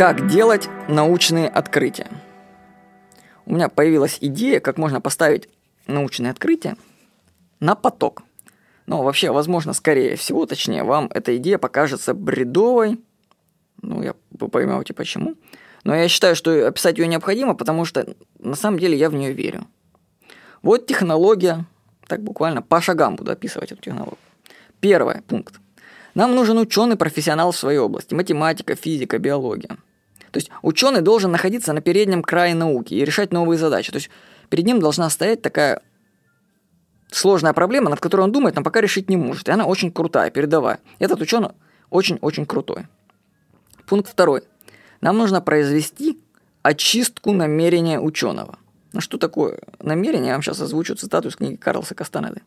Как делать научные открытия? У меня появилась идея, как можно поставить научные открытия на поток. Но вообще, возможно, скорее всего, точнее, вам эта идея покажется бредовой. Ну, я, вы поймете почему. Но я считаю, что описать ее необходимо, потому что на самом деле я в нее верю. Вот технология, так буквально по шагам буду описывать эту технологию. Первый пункт. Нам нужен ученый-профессионал в своей области. Математика, физика, биология. То есть ученый должен находиться на переднем крае науки и решать новые задачи. То есть перед ним должна стоять такая сложная проблема, над которой он думает, но пока решить не может. И она очень крутая, передовая. Этот ученый очень-очень крутой. Пункт второй. Нам нужно произвести очистку намерения ученого. Ну что такое намерение? Я вам сейчас озвучу цитату из книги Карлса Кастанеды.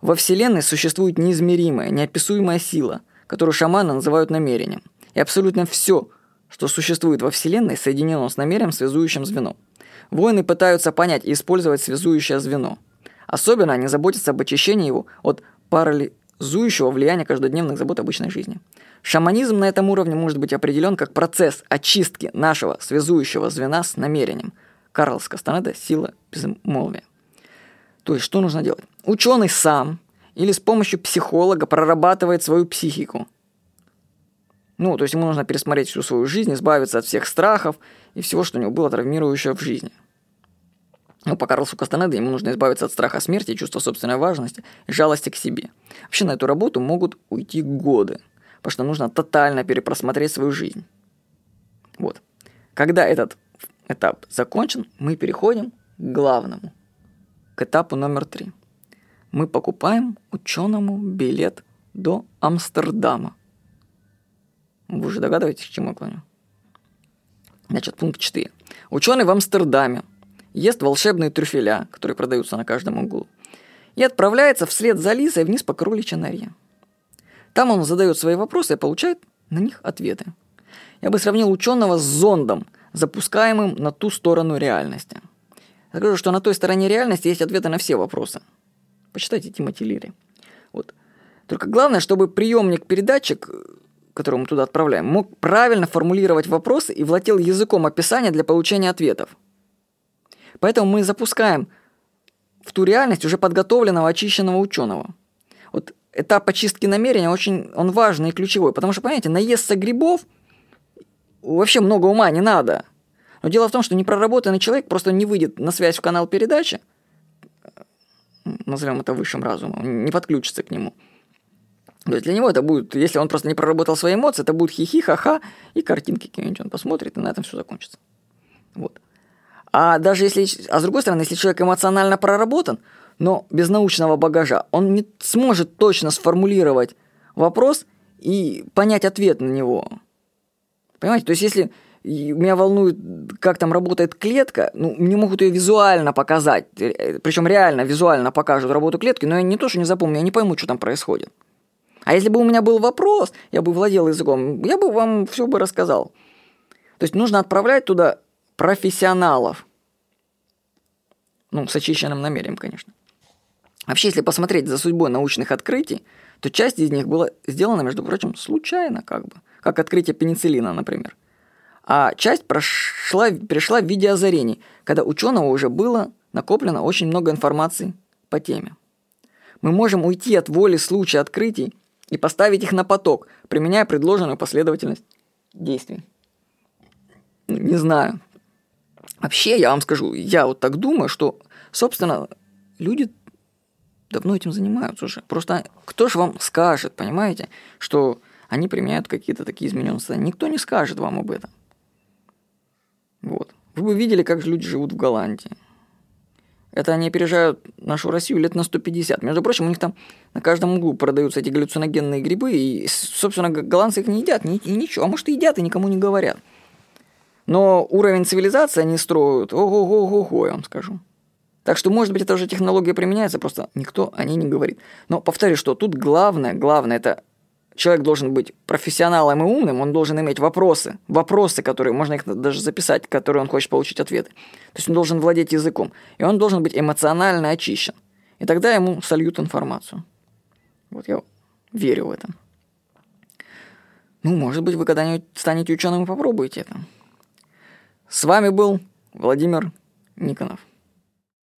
Во Вселенной существует неизмеримая, неописуемая сила, которую шаманы называют намерением. И абсолютно все, что существует во Вселенной, соединено с намерением, связующим звеном. Воины пытаются понять и использовать связующее звено. Особенно они заботятся об очищении его от парализующего влияния каждодневных забот обычной жизни. Шаманизм на этом уровне может быть определен как процесс очистки нашего связующего звена с намерением. Карлс Кастанеда «Сила безмолвия». То есть, что нужно делать? Ученый сам или с помощью психолога прорабатывает свою психику. Ну, то есть ему нужно пересмотреть всю свою жизнь, избавиться от всех страхов и всего, что у него было травмирующее в жизни. Ну, по Карлсу Кастанеде ему нужно избавиться от страха смерти, чувства собственной важности жалости к себе. Вообще на эту работу могут уйти годы, потому что нужно тотально перепросмотреть свою жизнь. Вот. Когда этот этап закончен, мы переходим к главному – к этапу номер три. Мы покупаем ученому билет до Амстердама. Вы уже догадываетесь, к чему я клоню? Значит, пункт 4. Ученый в Амстердаме ест волшебные трюфеля, которые продаются на каждом углу, и отправляется вслед за Лисой вниз по кроличьей норе. Там он задает свои вопросы и получает на них ответы. Я бы сравнил ученого с зондом, запускаемым на ту сторону реальности – Скажу, что на той стороне реальности есть ответы на все вопросы. Почитайте Тимоти Лири. Вот. Только главное, чтобы приемник-передатчик, который мы туда отправляем, мог правильно формулировать вопросы и владел языком описания для получения ответов. Поэтому мы запускаем в ту реальность уже подготовленного, очищенного ученого. Вот этап очистки намерения очень он важный и ключевой, потому что, понимаете, наесться грибов вообще много ума не надо – но дело в том, что непроработанный человек просто не выйдет на связь в канал передачи, назовем это высшим разумом, не подключится к нему. То есть для него это будет, если он просто не проработал свои эмоции, это будет хихи, ха-ха, и картинки какие-нибудь он посмотрит, и на этом все закончится. Вот. А даже если, а с другой стороны, если человек эмоционально проработан, но без научного багажа, он не сможет точно сформулировать вопрос и понять ответ на него. Понимаете? То есть если меня волнует, как там работает клетка. Ну, мне могут ее визуально показать. Причем реально визуально покажут работу клетки, но я не то, что не запомню, я не пойму, что там происходит. А если бы у меня был вопрос, я бы владел языком, я бы вам все бы рассказал. То есть нужно отправлять туда профессионалов. Ну, с очищенным намерением, конечно. Вообще, если посмотреть за судьбой научных открытий, то часть из них была сделана, между прочим, случайно как бы. Как открытие пенициллина, например а часть прошла, пришла в виде озарений, когда ученого уже было накоплено очень много информации по теме. Мы можем уйти от воли случая открытий и поставить их на поток, применяя предложенную последовательность действий. Ну, не знаю. Вообще, я вам скажу, я вот так думаю, что, собственно, люди давно этим занимаются уже. Просто кто же вам скажет, понимаете, что они применяют какие-то такие измененные состояния? Никто не скажет вам об этом. Вот. Вы бы видели, как же люди живут в Голландии. Это они опережают нашу Россию лет на 150. Между прочим, у них там на каждом углу продаются эти галлюциногенные грибы, и, собственно, голландцы их не едят, ни, и ничего. А может, и едят, и никому не говорят. Но уровень цивилизации они строят, ого-го-го-го, я вам скажу. Так что, может быть, эта уже технология применяется, просто никто о ней не говорит. Но повторю, что тут главное, главное, это человек должен быть профессионалом и умным, он должен иметь вопросы, вопросы, которые, можно их даже записать, которые он хочет получить ответы. То есть он должен владеть языком, и он должен быть эмоционально очищен. И тогда ему сольют информацию. Вот я верю в это. Ну, может быть, вы когда-нибудь станете ученым и попробуете это. С вами был Владимир Никонов.